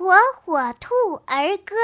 火火兔儿歌。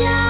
家。